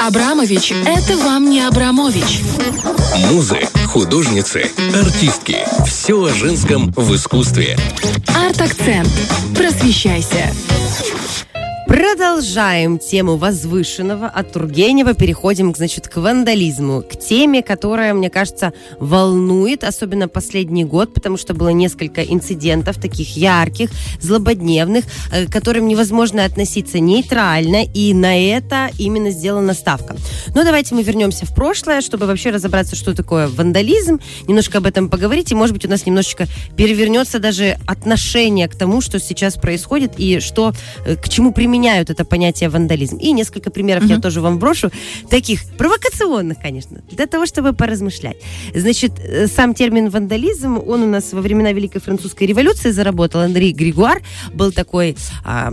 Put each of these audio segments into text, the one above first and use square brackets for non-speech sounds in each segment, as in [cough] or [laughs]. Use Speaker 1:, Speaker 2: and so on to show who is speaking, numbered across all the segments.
Speaker 1: Абрамович – это вам не Абрамович.
Speaker 2: Музы, художницы, артистки. Все о женском в искусстве.
Speaker 1: Арт-акцент. Просвещайся.
Speaker 3: Продолжаем тему возвышенного от Тургенева. Переходим, значит, к вандализму. К теме, которая, мне кажется, волнует, особенно последний год, потому что было несколько инцидентов таких ярких, злободневных, э, к которым невозможно относиться нейтрально, и на это именно сделана ставка. Но давайте мы вернемся в прошлое, чтобы вообще разобраться, что такое вандализм, немножко об этом поговорить, и, может быть, у нас немножечко перевернется даже отношение к тому, что сейчас происходит, и что, э, к чему применяется это понятие вандализм. И несколько примеров угу. я тоже вам брошу, таких провокационных, конечно, для того, чтобы поразмышлять. Значит, э, сам термин вандализм, он у нас во времена Великой Французской революции заработал. Андрей Григуар был такой а,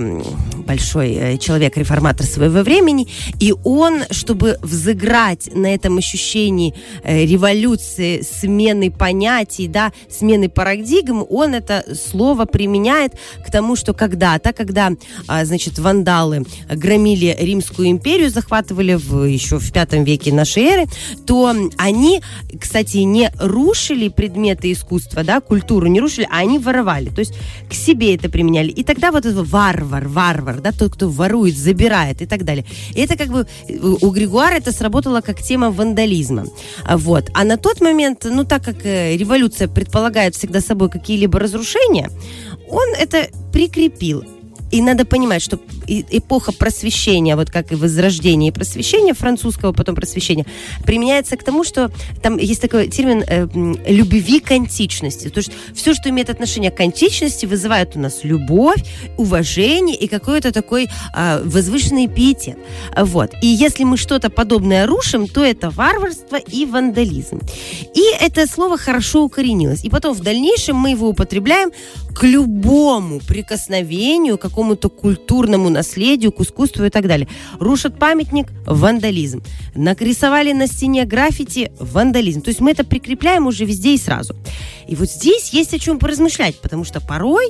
Speaker 3: большой э, человек, реформатор своего времени, и он, чтобы взыграть на этом ощущении э, революции, смены понятий, да, смены парадигм, он это слово применяет к тому, что когда-то, когда, а, значит, вандализм вандалы громили Римскую империю, захватывали в, еще в пятом веке нашей эры, то они, кстати, не рушили предметы искусства, да, культуру не рушили, а они воровали. То есть к себе это применяли. И тогда вот этот варвар, варвар, да, тот, кто ворует, забирает и так далее. И это как бы у Григуара это сработало как тема вандализма. Вот. А на тот момент, ну так как э, революция предполагает всегда собой какие-либо разрушения, он это прикрепил. И надо понимать, что эпоха просвещения, вот как и возрождение и просвещение французского, потом просвещения, применяется к тому, что там есть такой термин э, любви к античности. То есть все, что имеет отношение к античности, вызывает у нас любовь, уважение и какой-то такой э, возвышенный пиетет. Вот. И если мы что-то подобное рушим, то это варварство и вандализм. И это слово хорошо укоренилось. И потом в дальнейшем мы его употребляем к любому прикосновению, к какому-то культурному наследию, к искусству и так далее. Рушат памятник – вандализм. Нарисовали на стене граффити – вандализм. То есть мы это прикрепляем уже везде и сразу. И вот здесь есть о чем поразмышлять, потому что порой,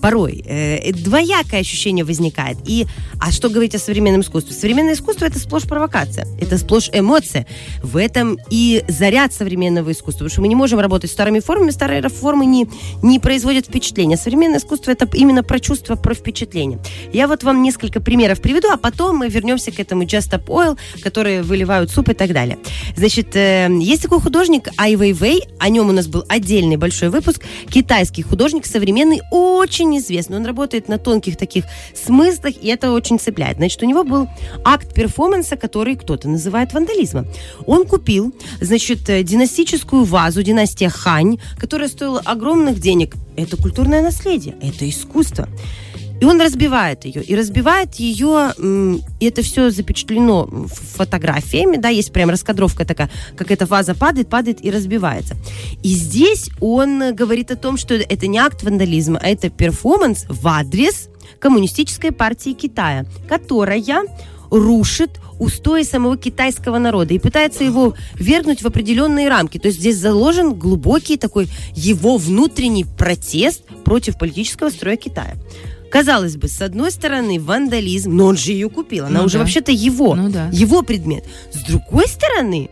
Speaker 3: порой э, двоякое ощущение возникает. И, а что говорить о современном искусстве? Современное искусство – это сплошь провокация, это сплошь эмоция. В этом и заряд современного искусства, потому что мы не можем работать с старыми формами, старые формы не, не производят впечатления. Современное искусство – это именно про чувство, про впечатление. Я вот вам несколько примеров приведу, а потом мы вернемся к этому Just Up Oil, которые выливают суп и так далее. Значит, э, есть такой художник Ай Вэй о нем у нас был отдельный отдельный большой выпуск. Китайский художник, современный, очень известный. Он работает на тонких таких смыслах, и это очень цепляет. Значит, у него был акт перформанса, который кто-то называет вандализмом. Он купил, значит, э, династическую вазу, династия Хань, которая стоила огромных денег. Это культурное наследие, это искусство. И он разбивает ее. И разбивает ее, и это все запечатлено фотографиями, да, есть прям раскадровка такая, как эта ваза падает, падает и разбивается. И здесь он говорит о том, что это не акт вандализма, а это перформанс в адрес коммунистической партии Китая, которая рушит устои самого китайского народа и пытается его вергнуть в определенные рамки. То есть здесь заложен глубокий такой его внутренний протест против политического строя Китая. Казалось бы, с одной стороны, вандализм, но он же ее купил. Она ну, уже да. вообще-то его, ну, да. его предмет. С другой стороны,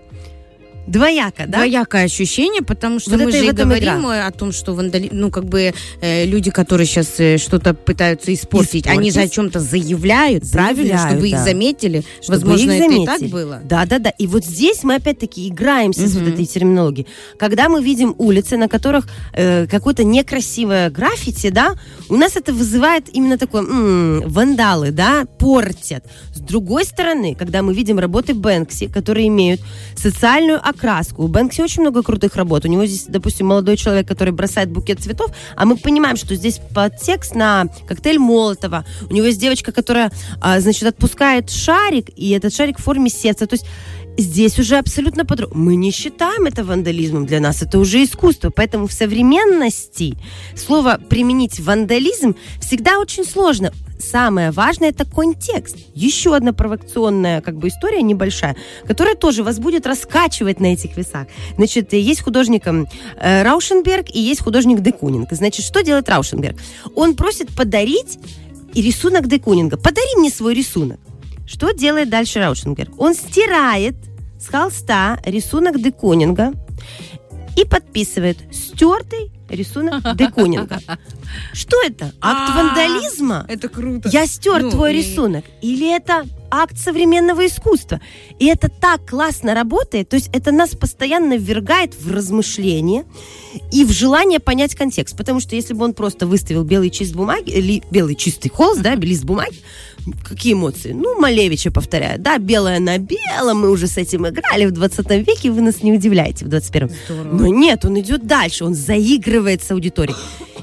Speaker 3: Двояко, да?
Speaker 4: Двоякое ощущение, потому что вот мы же и говорим игра. о том, что вандали... ну, как бы э, люди, которые сейчас э, что-то пытаются испортить, испортить, они же о чем-то заявляют, заявляют правильно, чтобы да. их заметили. Чтобы Возможно, их заметили. это и так было.
Speaker 3: Да, да, да. И вот здесь мы опять-таки играемся угу. с вот этой терминологией. Когда мы видим улицы, на которых э, какое-то некрасивое граффити, да, у нас это вызывает именно такое м-м, вандалы, да, портят. С другой стороны, когда мы видим работы Бэнкси, которые имеют социальную окраску. У Бэнкси очень много крутых работ. У него здесь, допустим, молодой человек, который бросает букет цветов, а мы понимаем, что здесь подтекст на коктейль Молотова. У него есть девочка, которая, а, значит, отпускает шарик, и этот шарик в форме сердца. То есть здесь уже абсолютно по-другому. Мы не считаем это вандализмом для нас, это уже искусство. Поэтому в современности слово применить вандализм всегда очень сложно самое важное это контекст. Еще одна провокационная как бы история небольшая, которая тоже вас будет раскачивать на этих весах. Значит, есть художник э, Раушенберг и есть художник Декунинг. Значит, что делает Раушенберг? Он просит подарить и рисунок Декунинга. Подари мне свой рисунок. Что делает дальше Раушингер? Он стирает с холста рисунок Декунинга и подписывает стертый рисунок Декунинга. Что это? Акт а, вандализма?
Speaker 4: Это круто.
Speaker 3: Я стер ну, твой рисунок. Или это акт современного искусства? И это так классно работает, то есть это нас постоянно ввергает в размышления и в желание понять контекст. Потому что если бы он просто выставил белый чист бумаги, или белый чистый холст, да, лист бумаги, какие эмоции? Ну, Малевича повторяю. Да, белое на белом, мы уже с этим играли в 20 веке, вы нас не удивляете в 21-м. Но нет, он идет дальше, он заигрывает с аудиторией.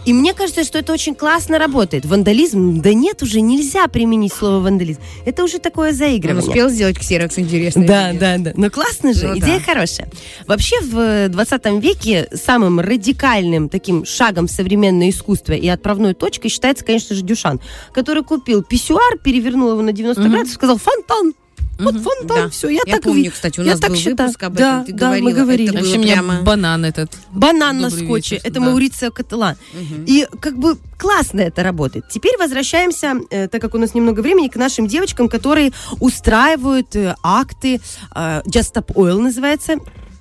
Speaker 3: И мне кажется, что это очень классно работает. Вандализм, да нет, уже нельзя применить слово вандализм. Это уже такое заигрывание.
Speaker 4: Он успел сделать ксерокс интересный.
Speaker 3: Да, да, да. Но классно же, ну, идея да. хорошая. Вообще в 20 веке самым радикальным таким шагом современное искусство и отправной точкой считается, конечно же, Дюшан, который купил писсуар, перевернул его на 90 угу. градусов, сказал «фонтан». Вот угу, фонтан, да. все. Я,
Speaker 4: я так помню, кстати, у нас был считаю. выпуск об да, этом, ты да, говорила.
Speaker 3: мы говорили.
Speaker 5: Это Вообще прямо... банан этот.
Speaker 3: Банан на скотче. Вечер, это да. Маурицио Каталан. Угу. И как бы классно это работает. Теперь возвращаемся, э, так как у нас немного времени, к нашим девочкам, которые устраивают э, акты. Э, Just Stop Oil называется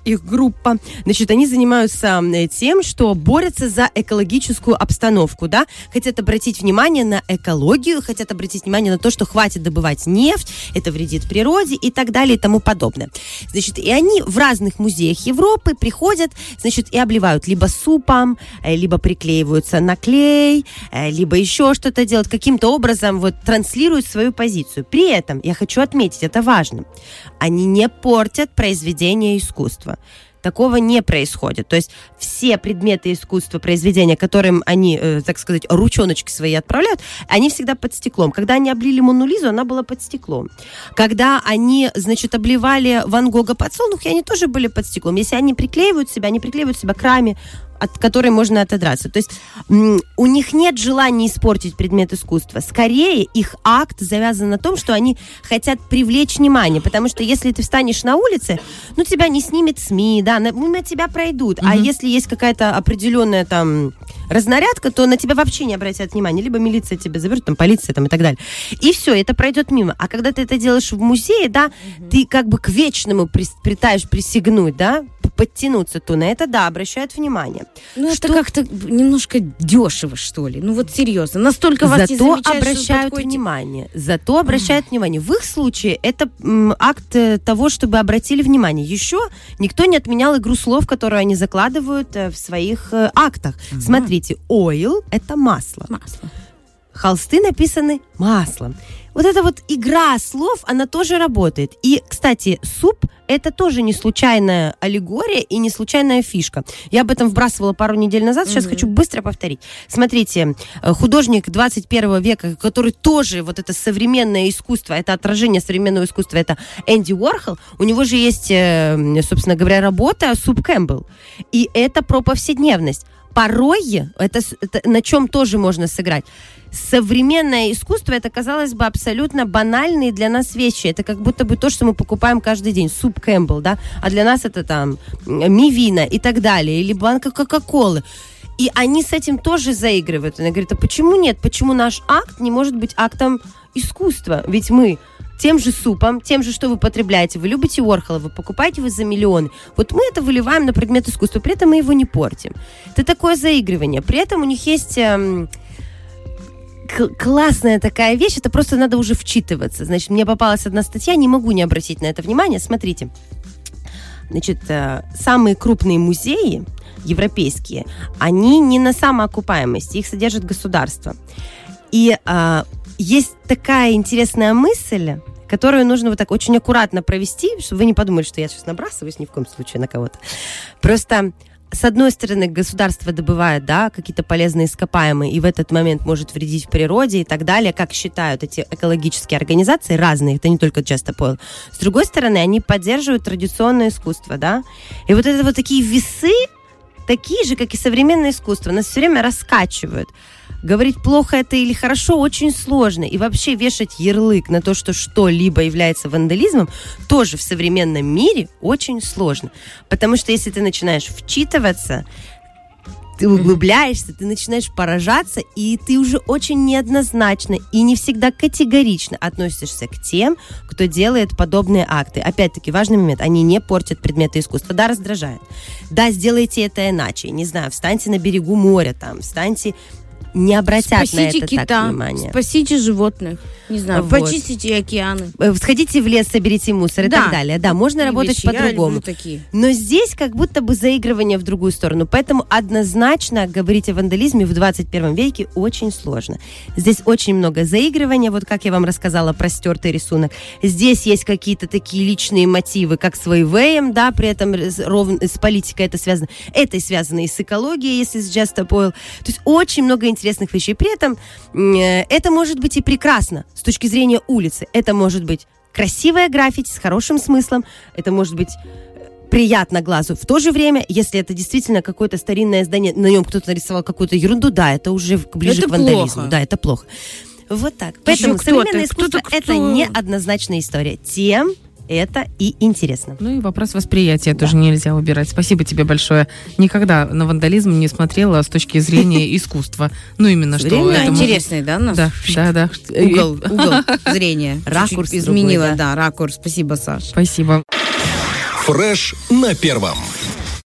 Speaker 3: их группа. Значит, они занимаются тем, что борются за экологическую обстановку, да, хотят обратить внимание на экологию, хотят обратить внимание на то, что хватит добывать нефть, это вредит природе и так далее и тому подобное. Значит, и они в разных музеях Европы приходят, значит, и обливают либо супом, э, либо приклеиваются на клей, э, либо еще что-то делают, каким-то образом вот транслируют свою позицию. При этом, я хочу отметить, это важно, они не портят произведение искусства. Такого не происходит. То есть все предметы искусства, произведения, которым они, э, так сказать, ручоночки свои отправляют, они всегда под стеклом. Когда они облили Мону Лизу, она была под стеклом. Когда они, значит, обливали Ван Гога подсолнухи, они тоже были под стеклом. Если они приклеивают себя, они приклеивают себя к раме, от которой можно отодраться. То есть у них нет желания испортить предмет искусства. Скорее, их акт завязан на том, что они хотят привлечь внимание. Потому что если ты встанешь на улице, ну, тебя не снимет СМИ, да, на, на тебя пройдут. Угу. А если есть какая-то определенная там разнарядка, то на тебя вообще не обратят внимания. Либо милиция тебя заберет, там, полиция там и так далее. И все, это пройдет мимо. А когда ты это делаешь в музее, да, угу. ты как бы к вечному при, притаешь присягнуть, да, подтянуться, то на это, да, обращают внимание.
Speaker 4: Ну, что... это как-то немножко дешево, что ли. Ну, вот серьезно. Настолько вас
Speaker 3: Зато не обращают внимание. Зато обращают mm. внимание. В их случае это м, акт э, того, чтобы обратили внимание. Еще никто не отменял игру слов, которую они закладывают э, в своих э, актах. Mm-hmm. Смотрите, oil – это масло.
Speaker 4: Масло.
Speaker 3: Холсты написаны маслом вот эта вот игра слов, она тоже работает. И, кстати, суп это тоже не случайная аллегория и не случайная фишка. Я об этом вбрасывала пару недель назад, сейчас mm-hmm. хочу быстро повторить. Смотрите, э, художник 21 века, который тоже вот это современное искусство, это отражение современного искусства, это Энди Уорхол, у него же есть, э, собственно говоря, работа «Суп Кэмпбелл». И это про повседневность порой это, это на чем тоже можно сыграть современное искусство, это, казалось бы, абсолютно банальные для нас вещи. Это как будто бы то, что мы покупаем каждый день. Суп Кэмпбелл, да? А для нас это там мивина и так далее. Или банка Кока-Колы. И они с этим тоже заигрывают. Она говорит, а почему нет? Почему наш акт не может быть актом искусства? Ведь мы тем же супом, тем же, что вы потребляете. Вы любите Уорхола, вы покупаете его за миллионы. Вот мы это выливаем на предмет искусства, при этом мы его не портим. Это такое заигрывание. При этом у них есть... Эм, классная такая вещь, это просто надо уже вчитываться. Значит, мне попалась одна статья, не могу не обратить на это внимание. Смотрите, значит, э, самые крупные музеи европейские, они не на самоокупаемости, их содержит государство. И а, есть такая интересная мысль, которую нужно вот так очень аккуратно провести, чтобы вы не подумали, что я сейчас набрасываюсь ни в коем случае на кого-то. Просто с одной стороны, государство добывает, да, какие-то полезные ископаемые, и в этот момент может вредить природе и так далее, как считают эти экологические организации, разные, это не только Just Oil. С другой стороны, они поддерживают традиционное искусство, да, и вот это вот такие весы, такие же, как и современное искусство, нас все время раскачивают. Говорить плохо это или хорошо очень сложно. И вообще вешать ярлык на то, что что-либо является вандализмом, тоже в современном мире очень сложно. Потому что если ты начинаешь вчитываться, ты углубляешься, ты начинаешь поражаться, и ты уже очень неоднозначно и не всегда категорично относишься к тем, кто делает подобные акты. Опять-таки, важный момент, они не портят предметы искусства. Да, раздражает. Да, сделайте это иначе. Не знаю, встаньте на берегу моря там, встаньте не обратят
Speaker 4: Спасите
Speaker 3: на это
Speaker 4: кита,
Speaker 3: так внимание.
Speaker 4: Спасите животных. Не знаю, вот. почистите океаны.
Speaker 3: Э, сходите в лес, соберите мусор и да. так далее. Да, можно и работать по-другому. Но здесь как будто бы заигрывание в другую сторону. Поэтому однозначно говорить о вандализме в 21 веке очень сложно. Здесь очень много заигрывания, вот как я вам рассказала про стертый рисунок. Здесь есть какие-то такие личные мотивы, как с вейвеем, да, при этом ровно, с политикой это связано. Это и связано и с экологией, если с Just Oil. То есть очень много интересных вещей. При этом э, это может быть и прекрасно с точки зрения улицы. Это может быть красивая граффити с хорошим смыслом, это может быть э, приятно глазу. В то же время, если это действительно какое-то старинное здание, на нем кто-то нарисовал какую-то ерунду, да, это уже ближе это к вандализму. Плохо. Да, это плохо. Вот так. Поэтому Еще современное искусство кто это неоднозначная история. Тем это и интересно.
Speaker 5: Ну и вопрос восприятия да. тоже нельзя убирать. Спасибо тебе большое. Никогда на вандализм не смотрела с точки зрения [laughs] искусства. Ну именно что.
Speaker 4: Время интересный, да?
Speaker 5: Да, да, да.
Speaker 4: Угол, угол [laughs] зрения. Ракурс изменила, да, ракурс. Спасибо, Саш.
Speaker 5: Спасибо.
Speaker 2: Фреш на первом.